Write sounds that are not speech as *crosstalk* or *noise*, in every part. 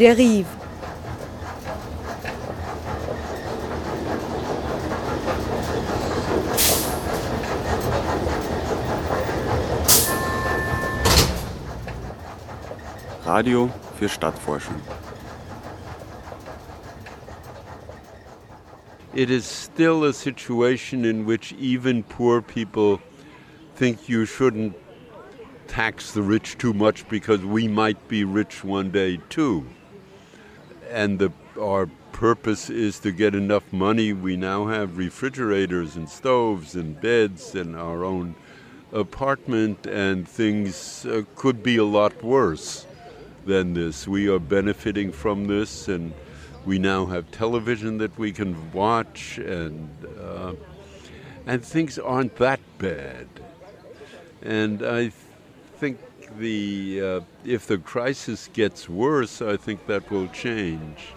dérive. Radio für Stadtforschung. It is still a situation in which even poor people think you shouldn't tax the rich too much because we might be rich one day too. And the, our purpose is to get enough money. We now have refrigerators and stoves and beds and our own apartment, and things uh, could be a lot worse than this. We are benefiting from this, and we now have television that we can watch, and uh, and things aren't that bad. And I think the uh, if the crisis gets worse, I think that will change.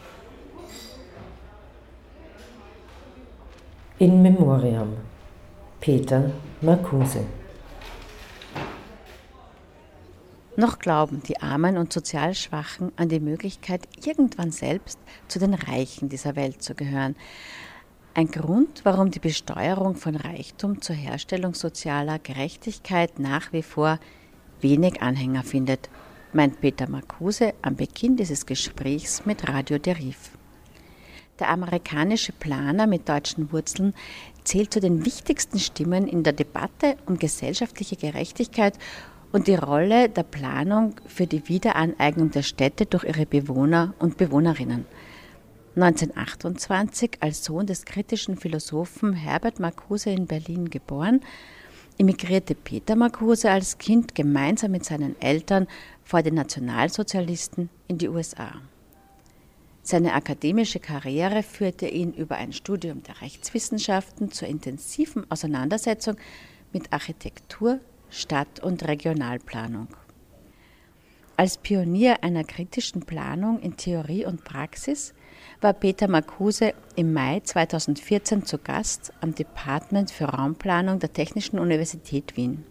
In Memoriam, Peter Marcuse. Noch glauben die Armen und sozial Schwachen an die Möglichkeit, irgendwann selbst zu den Reichen dieser Welt zu gehören. Ein Grund, warum die Besteuerung von Reichtum zur Herstellung sozialer Gerechtigkeit nach wie vor wenig Anhänger findet, meint Peter Marcuse am Beginn dieses Gesprächs mit Radio Deriv. Der amerikanische Planer mit deutschen Wurzeln zählt zu den wichtigsten Stimmen in der Debatte um gesellschaftliche Gerechtigkeit und die Rolle der Planung für die Wiederaneignung der Städte durch ihre Bewohner und Bewohnerinnen. 1928 als Sohn des kritischen Philosophen Herbert Marcuse in Berlin geboren, emigrierte Peter Marcuse als Kind gemeinsam mit seinen Eltern vor den Nationalsozialisten in die USA. Seine akademische Karriere führte ihn über ein Studium der Rechtswissenschaften zur intensiven Auseinandersetzung mit Architektur, Stadt- und Regionalplanung. Als Pionier einer kritischen Planung in Theorie und Praxis war Peter Marcuse im Mai 2014 zu Gast am Department für Raumplanung der Technischen Universität Wien.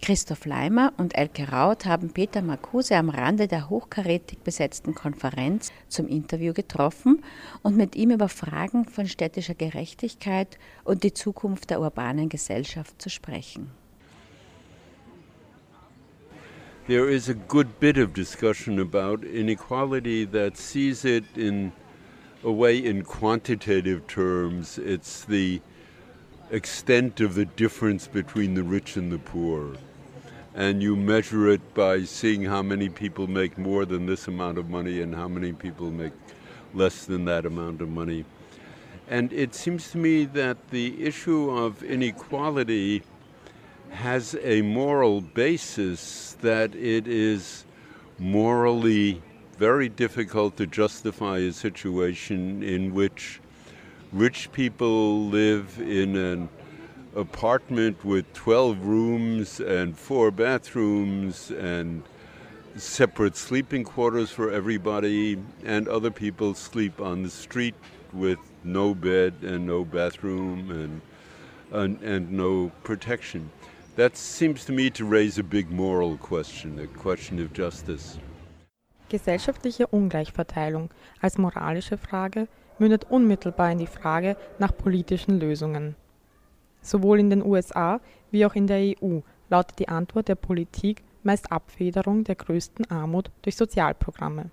Christoph Leimer und Elke Raut haben Peter Marcuse am Rande der hochkarätig besetzten Konferenz zum Interview getroffen und mit ihm über Fragen von städtischer Gerechtigkeit und die Zukunft der urbanen Gesellschaft zu sprechen. there is a good bit of discussion about inequality that sees it in a way in quantitative terms. It's the extent of the difference between the rich and the poor. And you measure it by seeing how many people make more than this amount of money and how many people make less than that amount of money. And it seems to me that the issue of inequality has a moral basis that it is morally very difficult to justify a situation in which rich people live in an apartment with 12 rooms and four bathrooms and separate sleeping quarters for everybody, and other people sleep on the street with no bed and no bathroom and, and, and no protection. That seems to me to raise a big moral question, a question of justice. Gesellschaftliche Ungleichverteilung als moralische Frage mündet unmittelbar in die Frage nach politischen Lösungen. Sowohl in den USA wie auch in der EU lautet die Antwort der Politik meist Abfederung der größten Armut durch Sozialprogramme.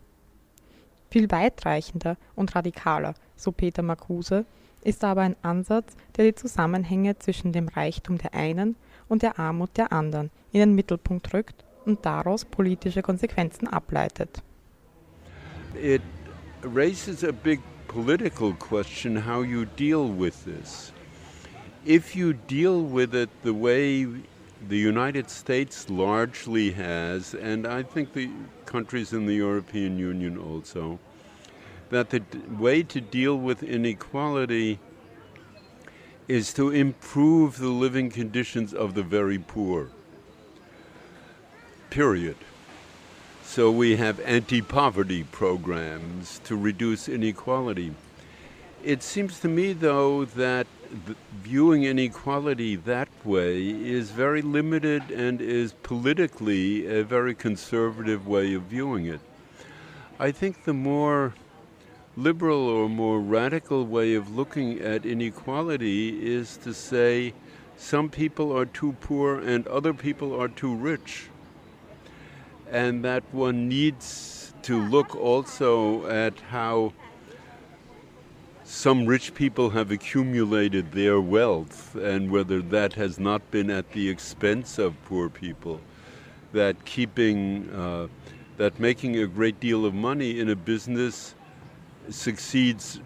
Viel weitreichender und radikaler, so Peter Marcuse, ist aber ein Ansatz, der die Zusammenhänge zwischen dem Reichtum der einen und der Armut der anderen in den Mittelpunkt rückt und daraus politische Konsequenzen ableitet. It raises a big political question how you deal with this. If you deal with it the way the United States largely has, and I think the countries in the European Union also, that the way to deal with inequality is to improve the living conditions of the very poor. Period. So we have anti poverty programs to reduce inequality. It seems to me, though, that viewing inequality that way is very limited and is politically a very conservative way of viewing it. I think the more liberal or more radical way of looking at inequality is to say some people are too poor and other people are too rich. And that one needs to look also at how some rich people have accumulated their wealth and whether that has not been at the expense of poor people. That keeping, uh, that making a great deal of money in a business succeeds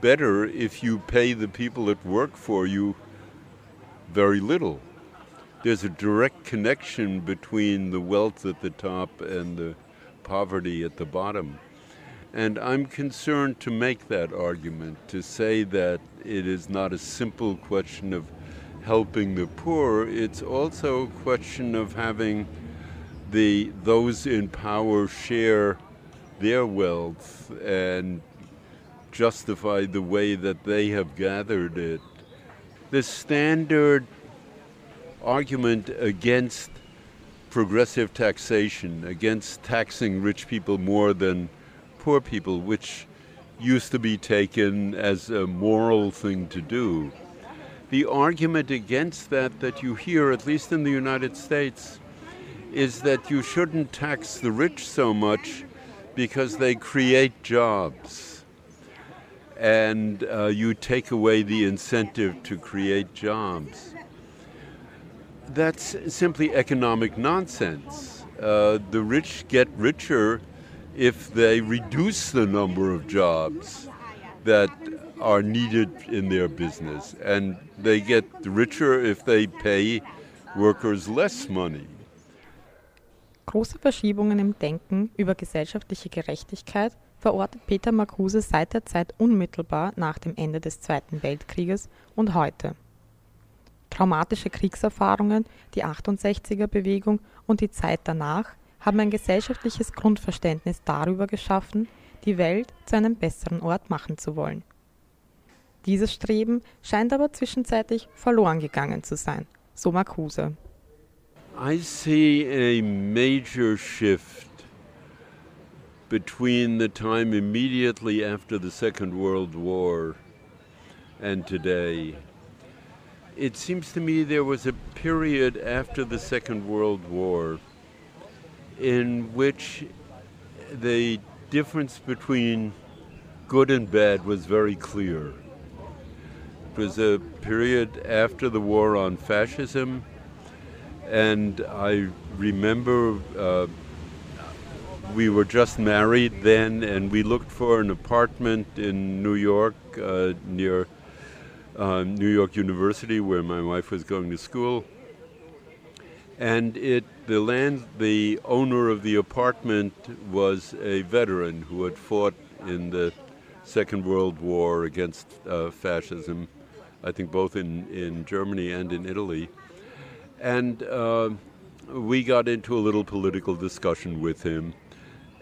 better if you pay the people that work for you very little. There's a direct connection between the wealth at the top and the poverty at the bottom. And I'm concerned to make that argument, to say that it is not a simple question of helping the poor, it's also a question of having the those in power share their wealth and justify the way that they have gathered it. The standard argument against progressive taxation, against taxing rich people more than poor people, which used to be taken as a moral thing to do. The argument against that that you hear, at least in the United States, is that you shouldn't tax the rich so much because they create jobs. And uh, you take away the incentive to create jobs. That's simply economic nonsense. Uh, the rich get richer if they reduce the number of jobs that are needed in their business. And they get richer if they pay workers less money. Große Verschiebungen im Denken über gesellschaftliche Gerechtigkeit verortet Peter Marcuse seit der Zeit unmittelbar nach dem Ende des Zweiten Weltkrieges und heute. Traumatische Kriegserfahrungen, die 68er Bewegung und die Zeit danach haben ein gesellschaftliches Grundverständnis darüber geschaffen, die Welt zu einem besseren Ort machen zu wollen. Dieses Streben scheint aber zwischenzeitlich verloren gegangen zu sein, so Marcuse. I see a major shift between the time immediately after the Second World War and today. It seems to me there was a period after the Second World War in which the difference between good and bad was very clear. It was a period after the war on fascism, and I remember uh, we were just married then, and we looked for an apartment in New York uh, near uh, New York University, where my wife was going to school and it the land the owner of the apartment was a veteran who had fought in the Second World War against uh, fascism, I think both in, in Germany and in Italy. And uh, we got into a little political discussion with him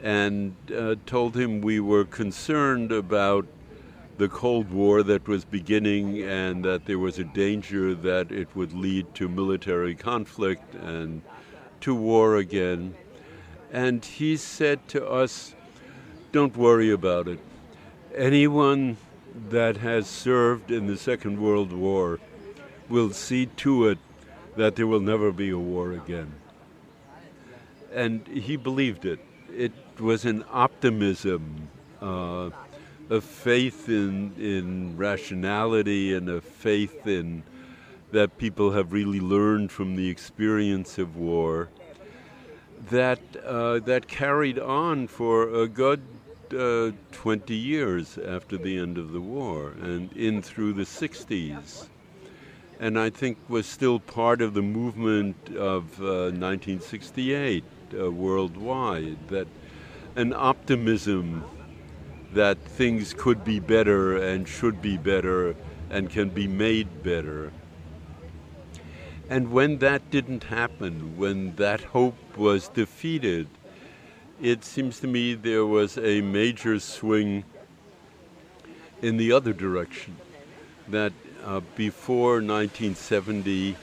and uh, told him we were concerned about the Cold War that was beginning and that there was a danger that it would lead to military conflict and to war again. And he said to us, Don't worry about it. Anyone that has served in the Second World War will see to it that there will never be a war again. And he believed it. It was an optimism. Uh, a faith in in rationality and a faith in that people have really learned from the experience of war that uh, that carried on for a good uh, 20 years after the end of the war and in through the 60s and I think was still part of the movement of uh, 1968 uh, worldwide that an optimism that things could be better and should be better and can be made better. And when that didn't happen, when that hope was defeated, it seems to me there was a major swing in the other direction. That uh, before 1970,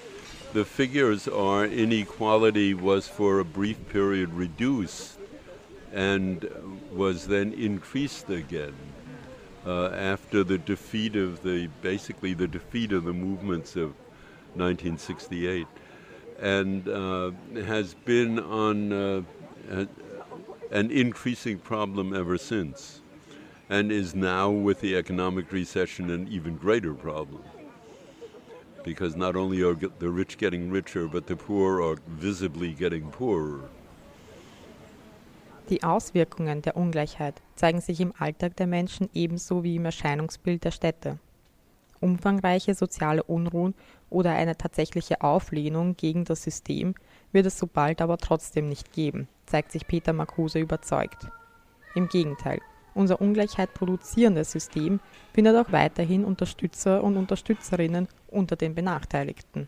the figures are inequality was for a brief period reduced and was then increased again uh, after the defeat of the basically the defeat of the movements of 1968, and uh, has been on uh, an increasing problem ever since, and is now with the economic recession an even greater problem. Because not only are the rich getting richer, but the poor are visibly getting poorer. Die Auswirkungen der Ungleichheit zeigen sich im Alltag der Menschen ebenso wie im Erscheinungsbild der Städte. Umfangreiche soziale Unruhen oder eine tatsächliche Auflehnung gegen das System wird es so bald aber trotzdem nicht geben, zeigt sich Peter Marcuse überzeugt. Im Gegenteil, unser Ungleichheit produzierendes System findet auch weiterhin Unterstützer und Unterstützerinnen unter den Benachteiligten.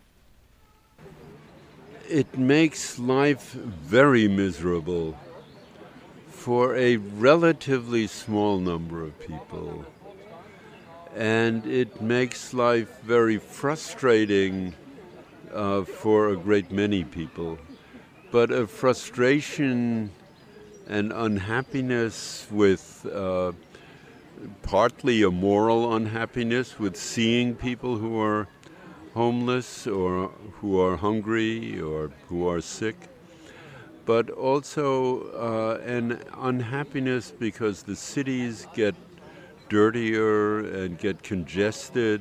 It makes life very miserable. For a relatively small number of people. And it makes life very frustrating uh, for a great many people. But a frustration and unhappiness with uh, partly a moral unhappiness with seeing people who are homeless or who are hungry or who are sick but also uh, an unhappiness because the cities get dirtier and get congested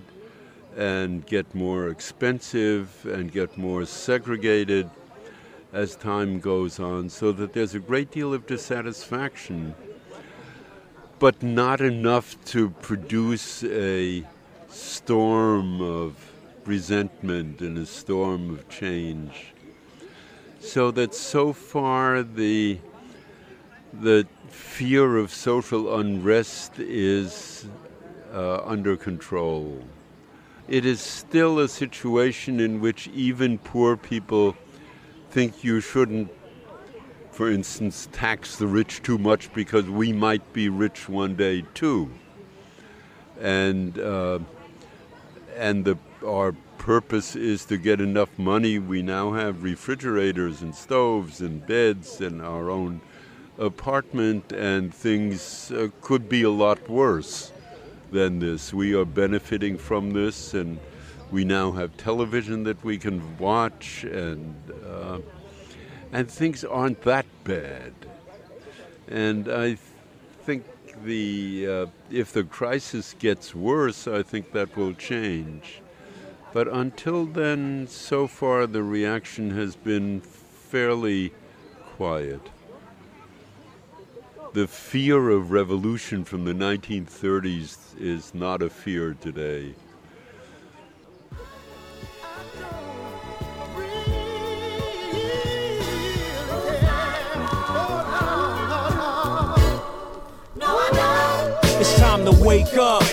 and get more expensive and get more segregated as time goes on, so that there's a great deal of dissatisfaction, but not enough to produce a storm of resentment and a storm of change so that so far the the fear of social unrest is uh, under control. It is still a situation in which even poor people think you shouldn't, for instance, tax the rich too much because we might be rich one day too. And uh, and the our purpose is to get enough money. We now have refrigerators and stoves and beds and our own apartment, and things uh, could be a lot worse than this. We are benefiting from this, and we now have television that we can watch, and uh, and things aren't that bad. And I think the uh, if the crisis gets worse, I think that will change. But until then, so far, the reaction has been fairly quiet. The fear of revolution from the 1930s is not a fear today. It's time to wake up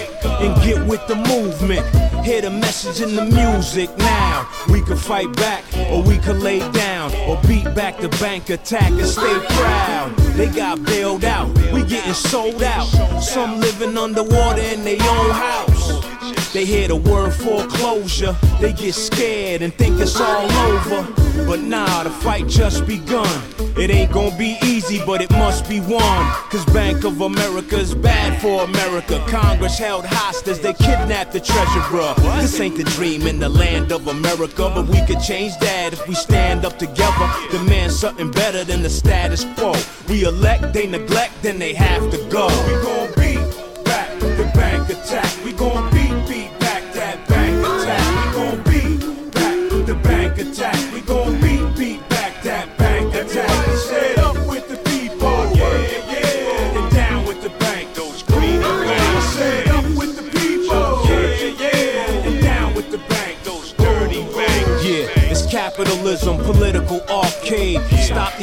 and get with the movement. Hear the message in the music now. We could fight back, or we could lay down, or beat back the bank attack and stay proud. They got bailed out, we getting sold out. Some living underwater in their own house. They hear the word foreclosure, they get scared and think it's all over. But nah, the fight just begun. It ain't gonna be easy, but it must be won. Cause Bank of America's bad for America. Congress held hostage, they kidnapped the treasurer. This ain't the dream in the land of America, but we could change that if we stand up together. Demand something better than the status quo. We elect, they neglect, then they have to go. We gon' beat back the bank attack. We gon' attack.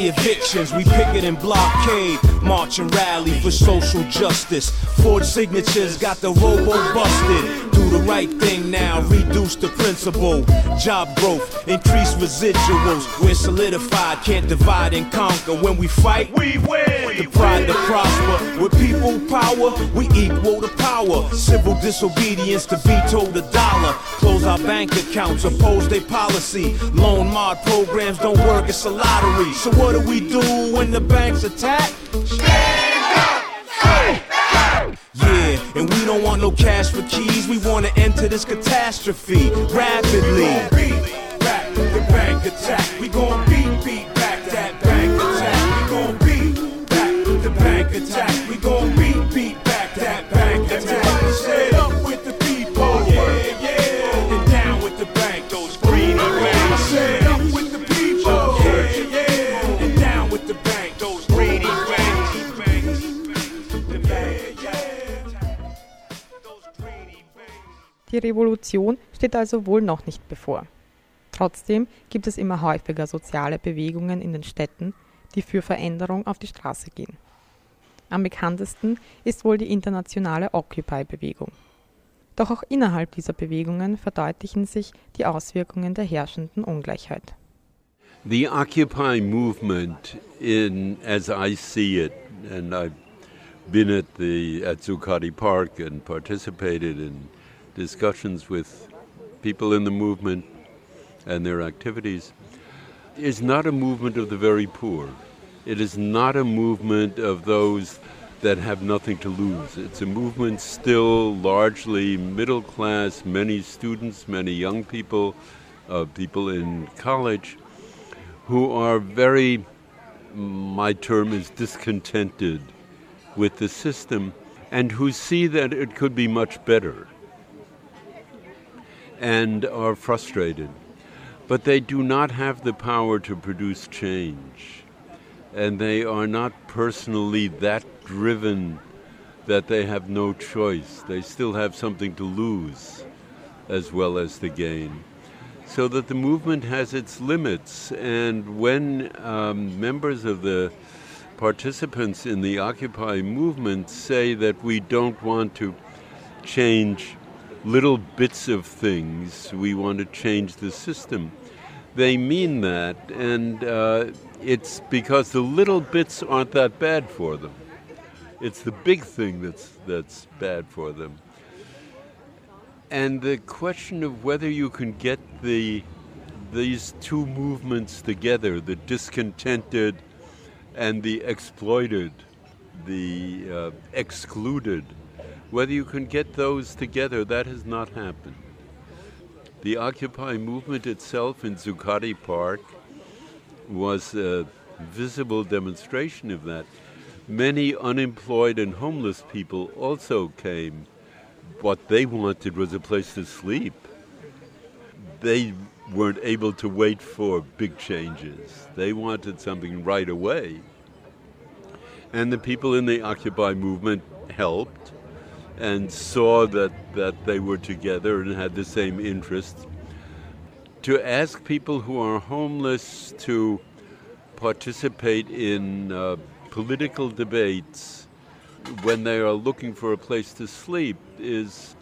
Evictions, we picket and blockade. March and rally for social justice. Forge signatures, got the robo busted. Do the right thing now, reduce the principal. Job growth, increase residuals. We're solidified, can't divide and conquer. When we fight, we win. The pride to prosper. With people power, we equal the power. Civil disobedience to veto the dollar. Close our bank accounts, oppose their policy. Loan mod programs don't work, it's a lottery. So what what do we do when the bank's attack? Stand up! Yeah, and we don't want no cash for keys. We want to enter this catastrophe rapidly. We gon' beat, rap, the bank attack. We gon' beat, beat, Revolution steht also wohl noch nicht bevor. Trotzdem gibt es immer häufiger soziale Bewegungen in den Städten, die für Veränderung auf die Straße gehen. Am bekanntesten ist wohl die internationale Occupy-Bewegung. Doch auch innerhalb dieser Bewegungen verdeutlichen sich die Auswirkungen der herrschenden Ungleichheit. The Occupy movement, in as I see it, and I've been at the at Zuccotti Park and participated in discussions with people in the movement and their activities, is not a movement of the very poor. It is not a movement of those that have nothing to lose. It's a movement still largely middle class, many students, many young people, uh, people in college who are very, my term is discontented with the system and who see that it could be much better and are frustrated. But they do not have the power to produce change. And they are not personally that driven that they have no choice. They still have something to lose as well as to gain. So that the movement has its limits. And when um, members of the participants in the Occupy movement say that we don't want to change little bits of things, we want to change the system. They mean that, and uh, it's because the little bits aren't that bad for them. It's the big thing that's, that's bad for them. And the question of whether you can get the, these two movements together, the discontented and the exploited, the uh, excluded, whether you can get those together, that has not happened. The Occupy movement itself in Zuccotti Park was a visible demonstration of that. Many unemployed and homeless people also came. What they wanted was a place to sleep. They weren't able to wait for big changes. They wanted something right away. And the people in the Occupy movement helped and saw that, that they were together and had the same interests. To ask people who are homeless to participate in uh, political debates when they are looking for a place to sleep is,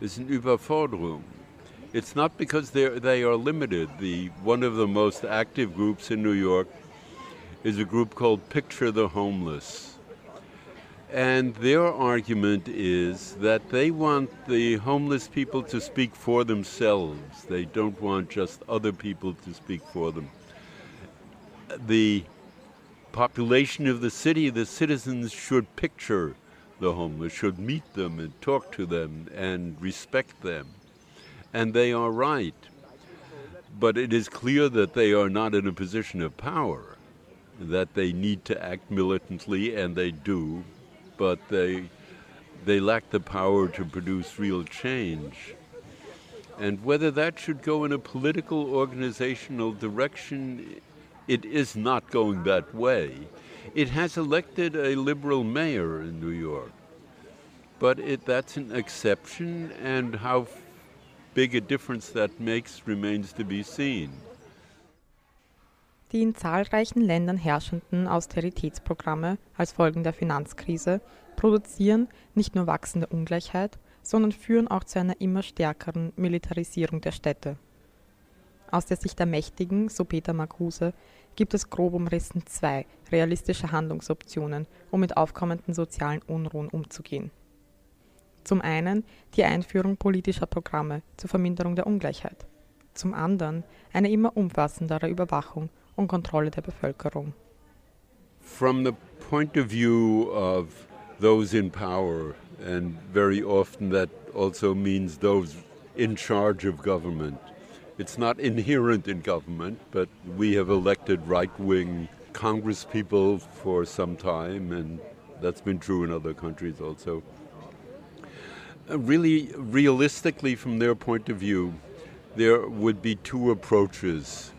is an Überforderung. It's not because they're, limited. The, one of the most active groups in New York is a group called Picture the Homeless. And their argument is that they want the homeless people to speak for themselves. They don't want just other people to speak for them. The population of the city, the citizens should picture the homeless, should meet them and talk to them and respect them. And they are right. But it is clear that they are not in a position of power, that they need to act militantly, and they do, but they, they lack the power to produce real change. And whether that should go in a political organizational direction, it is not going that way. It has elected a liberal mayor in New York, but it, that's an exception, and how big a difference that makes remains to be seen. Die in zahlreichen Ländern herrschenden Austeritätsprogramme als Folgen der Finanzkrise produzieren nicht nur wachsende Ungleichheit, sondern führen auch zu einer immer stärkeren Militarisierung der Städte. Aus der Sicht der Mächtigen, so Peter Marcuse, gibt es grob umrissen zwei realistische Handlungsoptionen, um mit aufkommenden sozialen Unruhen umzugehen. Zum einen die Einführung politischer Programme zur Verminderung der Ungleichheit, zum anderen eine immer umfassendere Überwachung und Kontrolle der Bevölkerung. From the point of view of those in power, And very often that also means those in charge of government. It's not inherent in government, but we have elected right wing Congress people for some time, and that's been true in other countries also. Uh, really, realistically, from their point of view, there would be two approaches.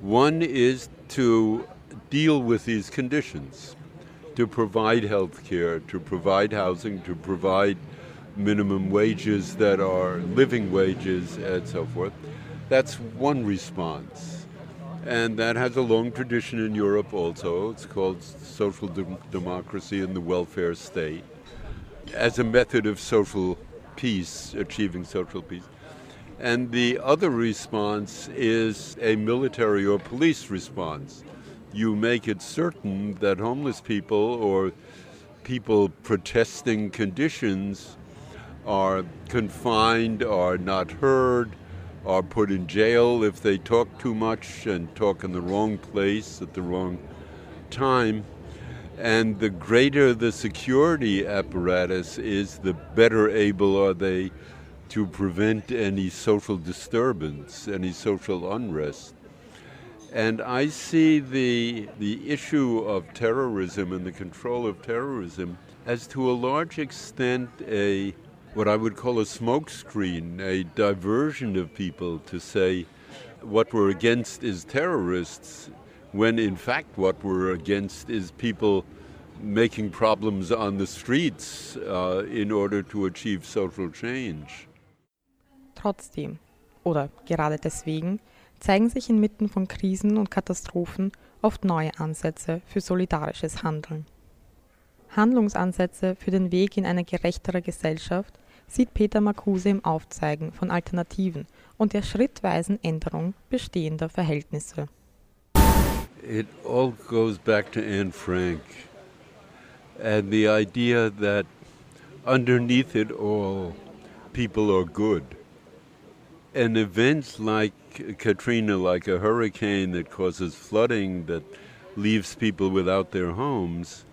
One is to deal with these conditions, to provide health care, to provide housing, to provide minimum wages that are living wages, and so forth. That's one response. And that has a long tradition in Europe also. It's called social de- democracy and the welfare state as a method of social peace, achieving social peace. And the other response is a military or police response. You make it certain that homeless people or people protesting conditions are confined, are not heard, are put in jail if they talk too much and talk in the wrong place at the wrong time. And the greater the security apparatus is, the better able are they to prevent any social disturbance, any social unrest. And I see the, the issue of terrorism and the control of terrorism as to a large extent a what I would call a smokescreen, a diversion of people to say what we're against is terrorists, when in fact what we're against is people making problems on the streets uh, in order to achieve social change. Trotzdem, oder gerade deswegen, zeigen sich inmitten von Krisen und Katastrophen oft neue Ansätze für solidarisches Handeln. Handlungsansätze für den Weg in eine gerechtere Gesellschaft sieht Peter Marcuse im Aufzeigen von Alternativen und der schrittweisen Änderung bestehender Verhältnisse. It all goes back to Anne Frank and the idea that underneath it all, people are good. And event like Katrina, like a hurricane that causes flooding, that leaves people without their homes,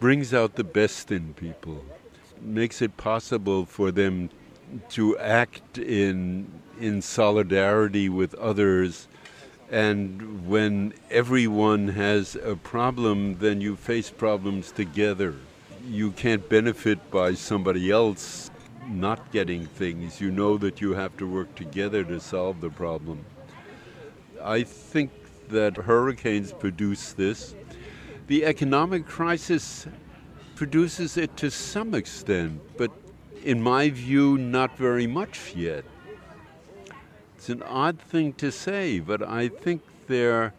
brings out the best in people. makes it possible for them to act in in solidarity with others and when everyone has a problem then you face problems together you can't benefit by somebody else not getting things you know that you have to work together to solve the problem i think that hurricanes produce this the economic crisis produces it to some extent, but in my view, not very much yet. It's an odd thing to say, but I think there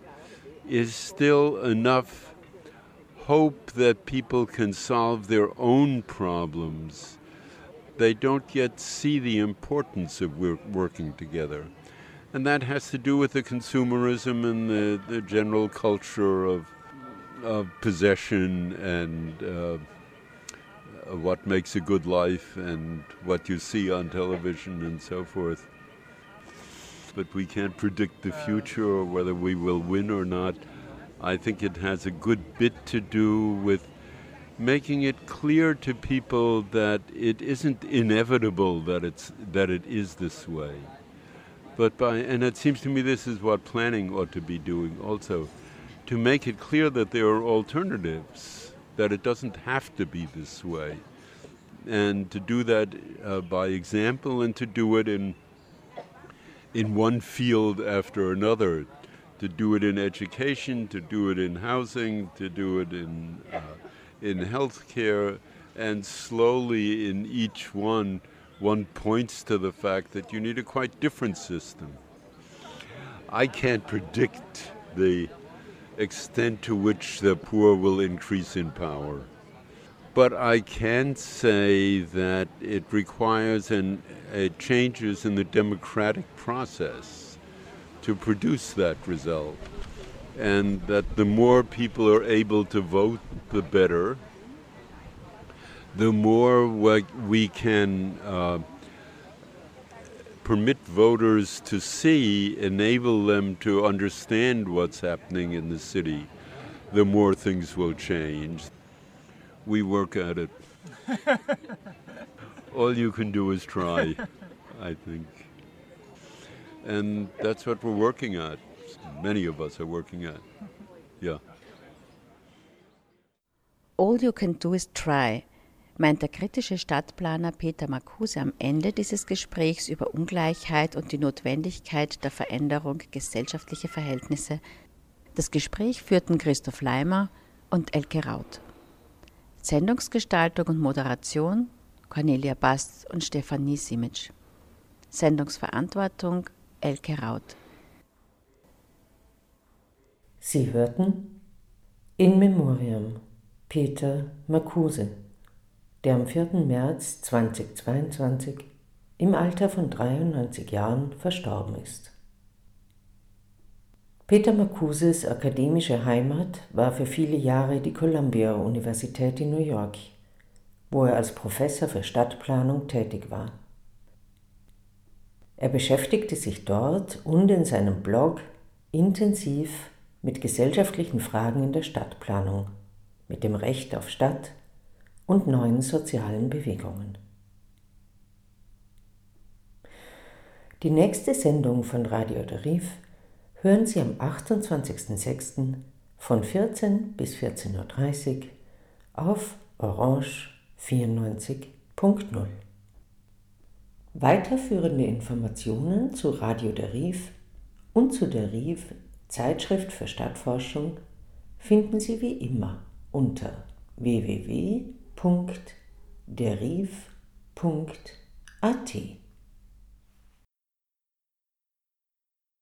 is still enough hope that people can solve their own problems. They don't yet see the importance of working together. And that has to do with the consumerism and the, the general culture of of possession and uh, what makes a good life and what you see on television and so forth. But we can't predict the future or whether we will win or not. I think it has a good bit to do with making it clear to people that it isn't inevitable that it's that it is this way. But by and it seems to me this is what planning ought to be doing also to make it clear that there are alternatives, that it doesn't have to be this way. And to do that uh, by example and to do it in, in one field after another, to do it in education, to do it in housing, to do it in, uh, in healthcare, and slowly in each one, one points to the fact that you need a quite different system. I can't predict the extent to which the poor will increase in power. But I can say that it requires an, a changes in the democratic process to produce that result. And that the more people are able to vote, the better. The more we can uh, permit voters to see, enable them to understand what's happening in the city, the more things will change. We work at it. *laughs* All you can do is try, I think. And that's what we're working at. Many of us are working at. Yeah. All you can do is try, meint der kritische Stadtplaner Peter Marcuse am Ende dieses Gesprächs über Ungleichheit und die Notwendigkeit der Veränderung gesellschaftlicher Verhältnisse. Das Gespräch führten Christoph Leimer und Elke Raut. Sendungsgestaltung und Moderation Cornelia Bast und Stefanie Simic. Sendungsverantwortung Elke Raut. Sie hörten In Memoriam Peter Marcuse, der am 4. März 2022 im Alter von 93 Jahren verstorben ist. Peter Marcuses akademische Heimat war für viele Jahre die Columbia-Universität in New York, wo er als Professor für Stadtplanung tätig war. Er beschäftigte sich dort und in seinem Blog intensiv mit gesellschaftlichen Fragen in der Stadtplanung, mit dem Recht auf Stadt und neuen sozialen Bewegungen. Die nächste Sendung von Radio Tarif hören Sie am 28.06. von 14 bis 14.30 Uhr auf Orange 94.0. Weiterführende Informationen zu Radio Rief und zu Rief Zeitschrift für Stadtforschung finden Sie wie immer unter www.derrief.at.